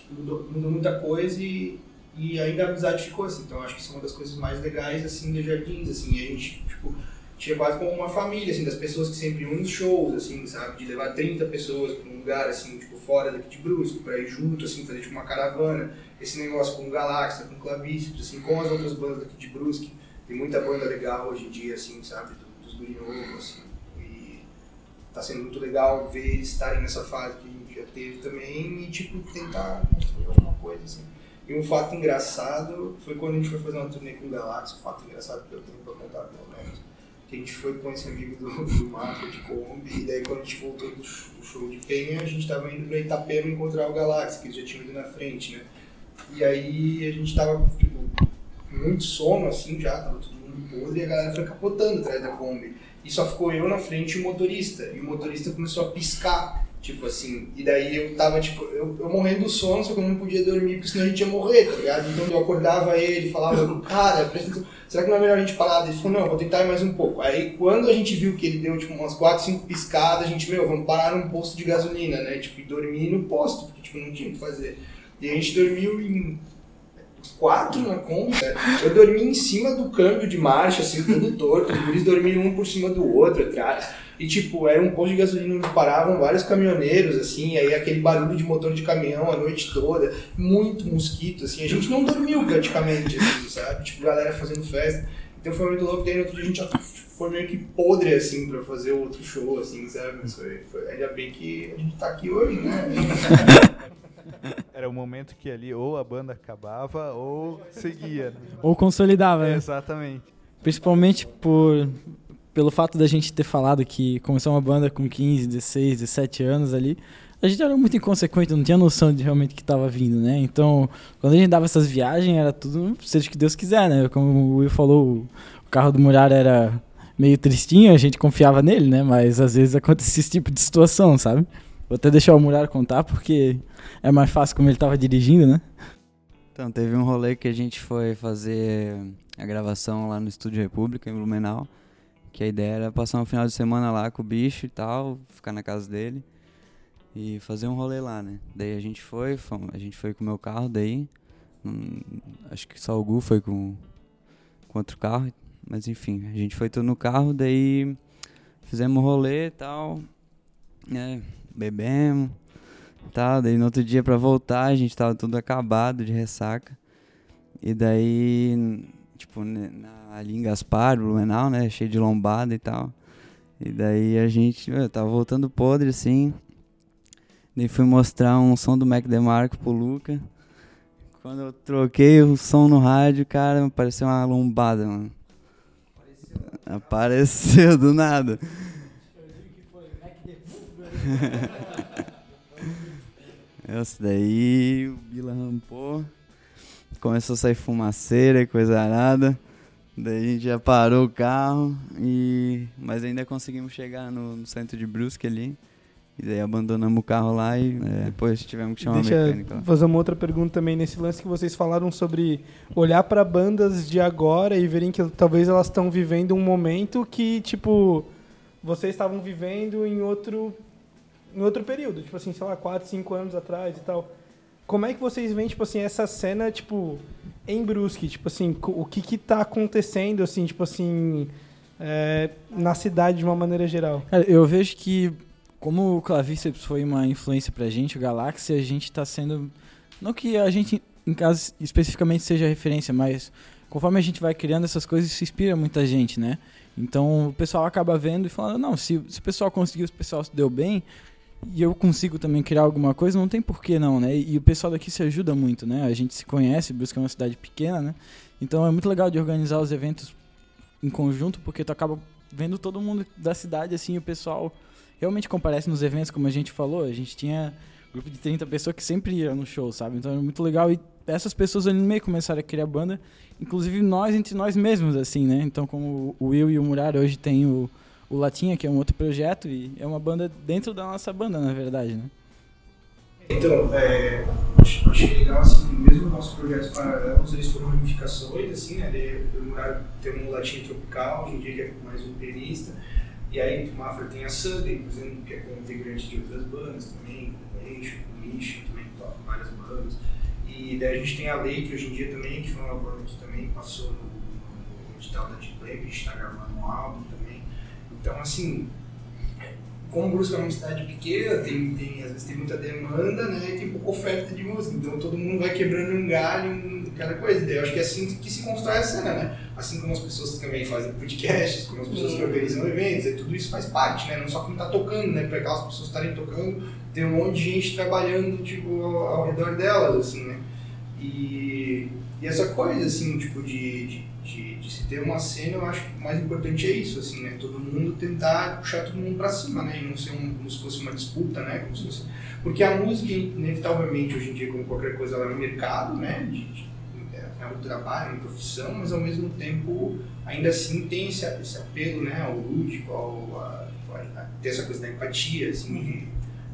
[SPEAKER 4] mudou, mudou muita coisa e, e ainda a amizade ficou assim. Então acho que isso é uma das coisas mais legais assim de Jardins, assim, a gente tipo tinha quase como uma família assim das pessoas que sempre iam nos shows, assim, sabe, de levar 30 pessoas para um lugar assim, tipo fora daqui de Brusque, para ir junto assim, fazer tipo uma caravana. Esse negócio com Galáxia, com Clavíceps, assim, com as outras bandas daqui de Brusque. Tem muita banda legal hoje em dia assim, sabe, dos guri novo assim. E tá sendo muito legal ver eles estarem nessa fase que a gente já teve também e tipo tentar construir alguma coisa assim. E um fato engraçado foi quando a gente foi fazer uma turnê com o Galáxia, um fato engraçado que eu tenho pra contar pelo menos. Que a gente foi com esse amigo do, do Marco de Kombi, e daí quando a gente voltou do show de Penha, a gente tava indo pra Itapema encontrar o Galáxia, que eles já tinham ido na frente, né? E aí a gente tava, tipo, muito sono, assim, já, tava todo mundo podre, e a galera foi capotando atrás da Kombi. E só ficou eu na frente e o motorista. E o motorista começou a piscar, tipo assim. E daí eu tava, tipo, eu, eu morrendo do sono, só que eu não podia dormir, porque senão a gente ia morrer, tá ligado? Então eu acordava ele, falava, cara, será que não é melhor a gente parar? Ele falou, não, vou tentar mais um pouco. Aí quando a gente viu que ele deu, tipo, umas 4, 5 piscadas, a gente, meu, vamos parar num posto de gasolina, né? Tipo, e dormir no posto, porque, tipo, não tinha o que fazer. E a gente dormiu em quatro na Kombi, né? Eu dormi em cima do câmbio de marcha, assim, todo torto. Os guris dormiam um por cima do outro atrás. E, tipo, era um posto de gasolina onde paravam vários caminhoneiros, assim, aí aquele barulho de motor de caminhão a noite toda, muito mosquito, assim. A gente não dormiu praticamente, assim, sabe? Tipo, galera fazendo festa. Então foi muito louco. Daí no outro dia a gente já foi meio que podre, assim, pra fazer outro show, assim, sabe? Mas foi, foi, ainda bem que a gente tá aqui hoje, né? (laughs)
[SPEAKER 1] Era o momento que ali ou a banda acabava ou seguia. Né?
[SPEAKER 3] Ou consolidava, né?
[SPEAKER 1] Exatamente.
[SPEAKER 3] Principalmente por pelo fato da gente ter falado que começou uma banda com 15, 16, 17 anos ali, a gente era muito inconsequente, não tinha noção de realmente que estava vindo, né? Então, quando a gente dava essas viagens, era tudo seja o que Deus quiser, né? Como o Will falou, o carro do Murar era meio tristinho, a gente confiava nele, né? Mas às vezes acontecia esse tipo de situação, sabe? Vou até deixar o Murar contar, porque é mais fácil como ele estava dirigindo, né?
[SPEAKER 7] Então, teve um rolê que a gente foi fazer a gravação lá no Estúdio República, em Blumenau. Que a ideia era passar um final de semana lá com o bicho e tal, ficar na casa dele e fazer um rolê lá, né? Daí a gente foi, fomos, a gente foi com o meu carro daí. hum, acho que só o Gu foi com, com outro carro, mas enfim, a gente foi tudo no carro, daí fizemos rolê e tal, né? Bebemos tal. Daí no outro dia pra voltar a gente tava tudo acabado de ressaca. E daí, tipo, né, na- ali em Gaspar, Blumenau, né? Cheio de lombada e tal. E daí a gente, meu, tava voltando podre assim. Daí fui mostrar um som do Mac DeMarco pro Luca. Quando eu troquei o som no rádio, cara, pareceu uma lombada, mano. Apareceu do nada. (laughs) Essa daí, o Bila rampou. Começou a sair fumaceira e coisa arada. Daí a gente já parou o carro, e... mas ainda conseguimos chegar no, no centro de Brusque ali. E daí abandonamos o carro lá e é, depois tivemos que chamar
[SPEAKER 2] Deixa
[SPEAKER 7] o mecânico lá.
[SPEAKER 2] eu fazer uma outra pergunta também nesse lance que vocês falaram sobre olhar para bandas de agora e verem que talvez elas estão vivendo um momento que, tipo, vocês estavam vivendo em outro em outro período, tipo assim, sei lá, 4, 5 anos atrás e tal. Como é que vocês veem, tipo assim, essa cena, tipo, em Brusque, tipo assim, o que que tá acontecendo, assim, tipo assim, é, na cidade de uma maneira geral?
[SPEAKER 3] Cara, eu vejo que, como o Clavíceps foi uma influência pra gente, o Galáxia, a gente tá sendo. Não que a gente, em caso especificamente, seja referência, mas conforme a gente vai criando essas coisas, isso inspira muita gente, né? Então o pessoal acaba vendo e falando: não, se, se o pessoal conseguiu, se o pessoal se deu bem, e eu consigo também criar alguma coisa, não tem por que não, né? E, o pessoal daqui se ajuda muito, né? A gente se conhece, Brusque é uma cidade pequena, né? Então é muito legal de organizar os eventos em conjunto, porque tu acaba vendo todo mundo da cidade, assim, o pessoal realmente comparece nos eventos, como a gente falou. A gente tinha um grupo de 30 pessoas que sempre ia no show, sabe? Então era muito legal. E essas pessoas ali no meio começaram a criar banda, inclusive nós entre nós mesmos, assim, né? Então, como o Will e o Murar hoje tem o, o Latinha, que é um outro projeto, e é uma banda dentro da nossa banda, na verdade, né?
[SPEAKER 4] Então, é, achei legal assim, mesmo nossos projetos paralelos, eles foram ramificações, assim, né? De, tem um latim tropical, hoje em dia que é mais um pianista, e aí o Mafra tem a Sunday, por exemplo, que é como integrante de outras bandas também, com Lixo, com Lixo, também toca várias bandas. E daí a gente tem a Lei, que hoje em dia também, que foi uma banda que também passou no, no edital da Display, que a gente está gravando um álbum também. Então, assim, como Brusque é uma cidade pequena, tem, tem, às vezes tem muita demanda, né, e tem pouca oferta de música, então todo mundo vai quebrando um galho em cada coisa. Daí eu acho que é assim que se constrói a cena, né? Assim como as pessoas também fazem podcasts, como as pessoas que organizam eventos, e tudo isso faz parte, né? Não só quem tá tocando, né? Para aquelas pessoas estarem tocando, tem um monte de gente trabalhando, tipo, ao, ao redor delas, assim, né? E, e essa coisa, assim, tipo, de, de, de se ter uma cena, eu acho que o mais importante é isso, assim, né? Todo mundo tentar puxar todo mundo pra cima, né? E não ser um, como se fosse uma disputa, né? Como se fosse... Porque a música, inevitavelmente, hoje em dia, como qualquer coisa, ela é um mercado, né? De, de, é, um trabalho, uma profissão, mas ao mesmo tempo ainda assim tem esse, esse apelo né, ao lúdico, ao, a, a, a ter essa coisa da empatia, assim, de-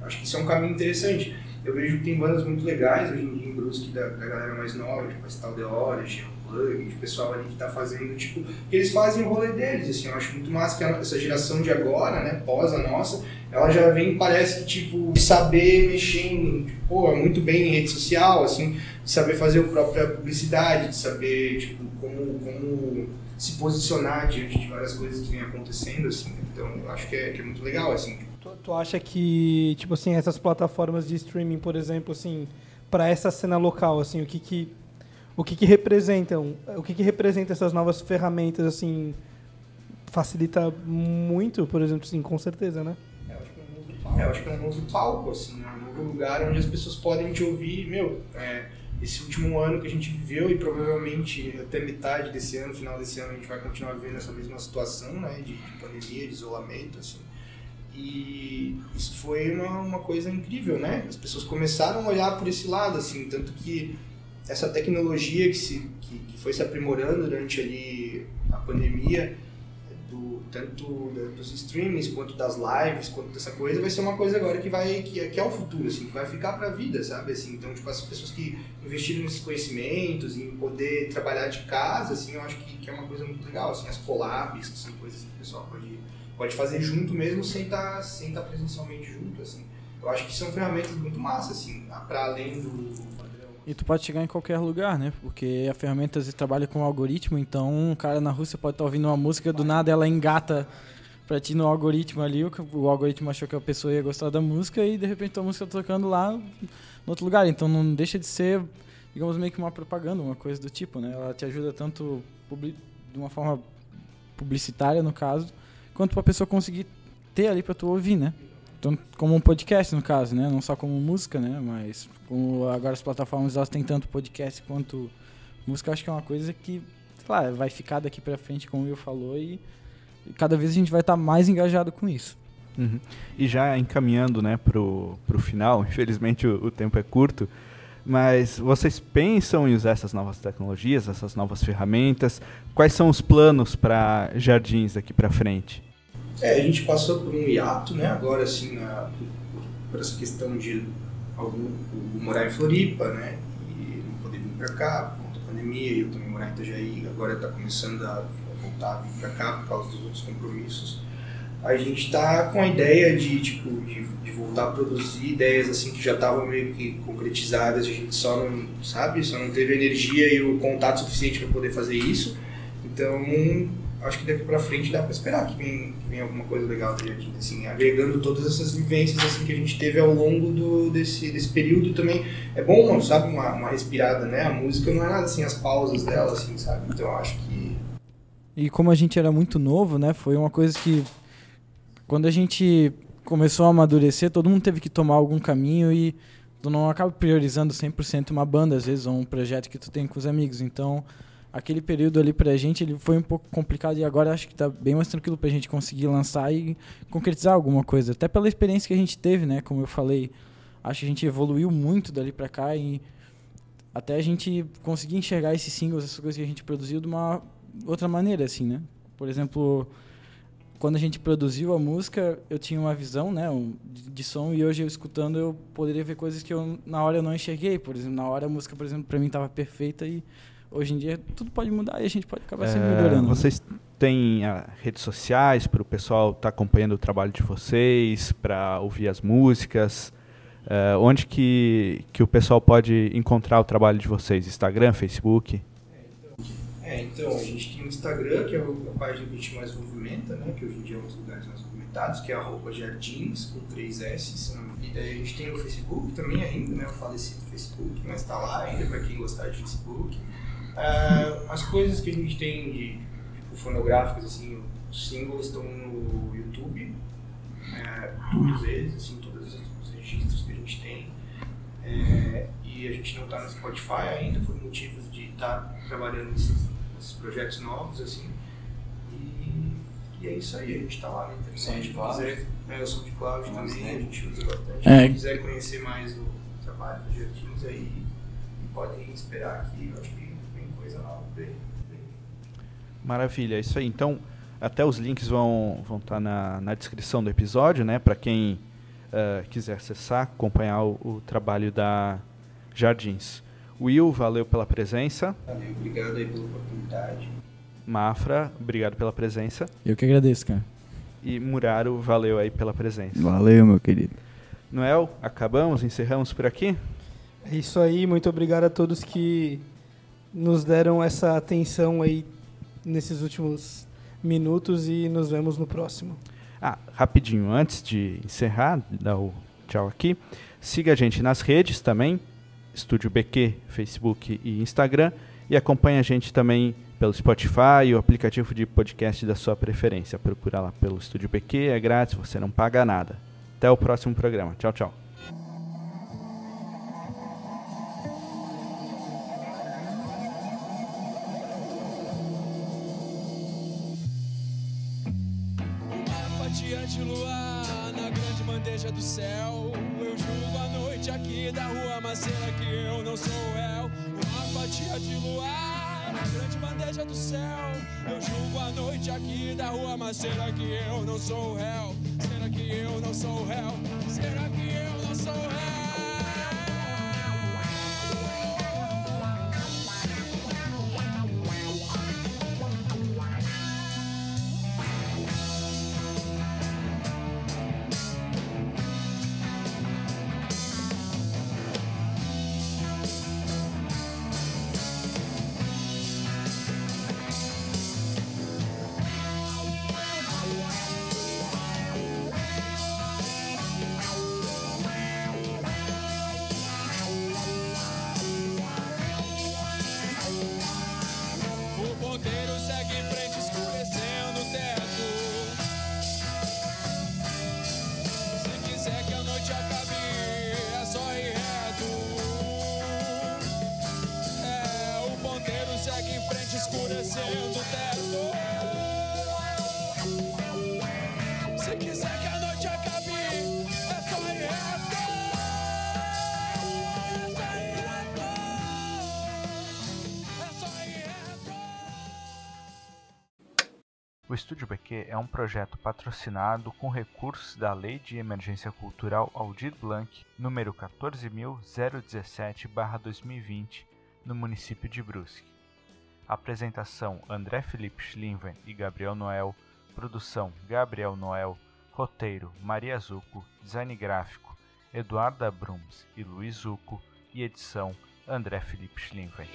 [SPEAKER 4] acho que isso é um caminho interessante. Eu vejo que tem bandas muito legais hoje em dia em Brusque da, da galera mais nova, tipo a Stal The Origin, o Plug, o pessoal ali que tá fazendo, tipo, que eles fazem o rolê deles, assim, eu acho muito massa que essa geração de agora, né, pós a nossa, ela já vem, parece que, tipo, saber mexer em, tipo, pô, muito bem em rede social, assim, saber fazer a própria publicidade, de saber, tipo, como, como se posicionar diante de várias coisas que vêm acontecendo, assim, então eu acho que é, que é muito legal, assim,
[SPEAKER 2] Tu, tu acha que, tipo assim, essas plataformas de streaming, por exemplo, assim, para essa cena local, assim, o que que o que que representam? O que que representa essas novas ferramentas, assim, facilita muito, por exemplo, assim, com certeza, né?
[SPEAKER 4] É, eu acho que é um novo palco. É, é um novo palco, assim, né? um novo lugar onde as pessoas podem te ouvir. Meu, é, esse último ano que a gente viveu e provavelmente até metade desse ano, final desse ano, a gente vai continuar vivendo essa mesma situação, né? De, de pandemia, de isolamento, assim. E isso foi uma, uma coisa incrível, né? As pessoas começaram a olhar por esse lado, assim, tanto que essa tecnologia que, se, que, que foi se aprimorando durante ali a pandemia, do, tanto dos streamings quanto das lives, quanto dessa coisa, vai ser uma coisa agora que vai que, é- que é o futuro, assim, que vai ficar pra vida, sabe? Assim, então, tipo, as pessoas que investiram nesses conhecimentos, em poder trabalhar de casa, assim, eu acho que, que é uma coisa muito legal, assim, as collabs, que são coisas que o pessoal pode, pode fazer junto mesmo sem estar sem tá presencialmente junto, assim. Eu acho que são ferramentas muito massas, assim, para além do.
[SPEAKER 3] E tu pode chegar em qualquer lugar, né? Porque a ferramenta trabalha com algoritmo, então um cara na Rússia pode estar ouvindo uma música, do nada ela engata pra ti no algoritmo ali, o, o algoritmo achou que a pessoa ia gostar da música e de repente a música tá tocando lá no outro lugar. Então não deixa de ser, digamos, meio que uma propaganda, uma coisa do tipo, né? Ela te ajuda tanto de uma forma publicitária, no caso, quanto pra pessoa conseguir ter ali pra tu ouvir, né? Então, como um podcast, no caso, né? Não só como música, né? Mas como agora as plataformas elas têm tanto podcast quanto música, acho que é uma coisa que, sei lá, vai ficar daqui pra frente, como o Will falou, e, cada vez a gente vai estar mais engajado com isso.
[SPEAKER 1] Uhum. E já encaminhando né, pro, pro final, (laughs) infelizmente o, o tempo é curto, mas vocês pensam em usar essas novas tecnologias, essas novas ferramentas? Quais são os planos para jardins daqui para frente?
[SPEAKER 4] É, a gente passou por um hiato, né? Agora, assim, na, por, essa questão de algum, morar em Floripa, né? E não poder vir pra cá por conta da pandemia, eu também morar em Itajaí, agora tá começando a voltar a vir pra cá por causa dos outros compromissos. A gente tá com a ideia de, tipo, de, de voltar a produzir ideias, assim, que já estavam meio que concretizadas, a gente só não, sabe? Só não teve energia e o contato suficiente para poder fazer isso. Então, acho que daqui pra frente dá pra esperar que venha, que venha alguma coisa legal do Jardim, assim, agregando todas essas vivências assim que a gente teve ao longo do, desse, desse período também. É bom, sabe, uma, uma respirada, né? A música não é nada assim, as pausas dela, assim, sabe? Então eu acho que
[SPEAKER 3] E como a gente era muito novo, né? Foi uma coisa que quando a gente começou a amadurecer, todo mundo teve que tomar algum caminho e tu não acaba priorizando 100% uma banda, às vezes, ou um projeto que tu tem com os amigos. Então, aquele período ali pra gente, ele foi um pouco complicado e agora acho que tá bem mais tranquilo pra gente conseguir lançar e concretizar alguma coisa. Até pela experiência que a gente teve, né? Como eu falei, acho que a gente evoluiu muito dali pra cá e até a gente conseguir enxergar esses singles, essas coisas que a gente produziu de uma outra maneira, assim, né? Por exemplo, quando a gente produziu a música, eu tinha uma visão, né, de som e hoje eu escutando eu poderia ver coisas que eu na hora eu não enxerguei, por exemplo, na hora a música, por exemplo, para mim estava perfeita e hoje em dia tudo pode mudar e a gente pode acabar sempre
[SPEAKER 1] É,
[SPEAKER 3] melhorando. né?
[SPEAKER 1] Vocês têm ah, redes sociais para o pessoal estar acompanhando o trabalho de vocês, para ouvir as músicas? É, onde que, que o pessoal pode encontrar o trabalho de vocês? Instagram, Facebook?
[SPEAKER 4] É, então, a gente tem o Instagram, que é a página que a gente mais movimenta, né? Que hoje em dia é um dos lugares mais movimentados, que é arroba jardins, com três S. E daí a gente tem o Facebook também ainda, né? O falecido Facebook, mas tá lá ainda para quem gostar de Facebook. Ah, as coisas que a gente tem de tipo, fonográficas, assim, os singles estão no YouTube, é, todos eles, assim, todos os registros que a gente tem. É, e a gente não está no Spotify ainda, por motivos de estar trabalhando nesses, nesses projetos novos, assim. E, e é isso aí, a gente está lá na internet.
[SPEAKER 9] SoundCloud.
[SPEAKER 4] Quem quiser, é, o SoundCloud
[SPEAKER 9] Mas,
[SPEAKER 4] também,
[SPEAKER 9] né?
[SPEAKER 4] a gente usa bastante.
[SPEAKER 3] É.
[SPEAKER 4] Quem quiser conhecer mais o trabalho dos Jardins aí, podem esperar que eu acho que.
[SPEAKER 1] Maravilha, é isso aí. Então, até os links vão vão estar na, na descrição do episódio, né? Para quem eh, quiser acessar, acompanhar o, o trabalho da Jardins. Will, valeu pela presença.
[SPEAKER 4] Valeu, obrigado aí pela oportunidade.
[SPEAKER 1] Mafra, obrigado pela presença.
[SPEAKER 3] Eu que agradeço, cara.
[SPEAKER 1] E Muraro, valeu aí pela presença.
[SPEAKER 7] Valeu, meu querido.
[SPEAKER 1] Noel, acabamos, encerramos por aqui?
[SPEAKER 2] É isso aí, muito obrigado a todos que nos deram essa atenção aí nesses últimos minutos e nos vemos no próximo.
[SPEAKER 1] Ah, rapidinho, antes de encerrar, dar o tchau aqui, siga a gente nas redes também, Estúdio BQ, Facebook e Instagram, e acompanhe a gente também pelo Spotify, o aplicativo de podcast da sua preferência. Procura lá pelo Estúdio BQ, é grátis, você não paga nada. Até o próximo programa. Tchau, tchau.
[SPEAKER 5] Céu. Eu julgo a noite aqui da rua Maceira que eu não sou réu. Uma fatia de luar na grande bandeja do céu. Eu julgo a noite aqui da rua Maceira que eu não sou réu. Será que eu não sou réu? Será que eu não sou réu?
[SPEAKER 1] BQ é um projeto patrocinado com recursos da Lei de Emergência Cultural Aldir Blanc, número 14.017-2020, no município de Brusque. Apresentação: André Felipe Schlinven e Gabriel Noel. Produção: Gabriel Noel. Roteiro: Maria Zuco. Design gráfico: Eduarda Brums e Luiz Zuco. E edição: André Felipe Schlinven.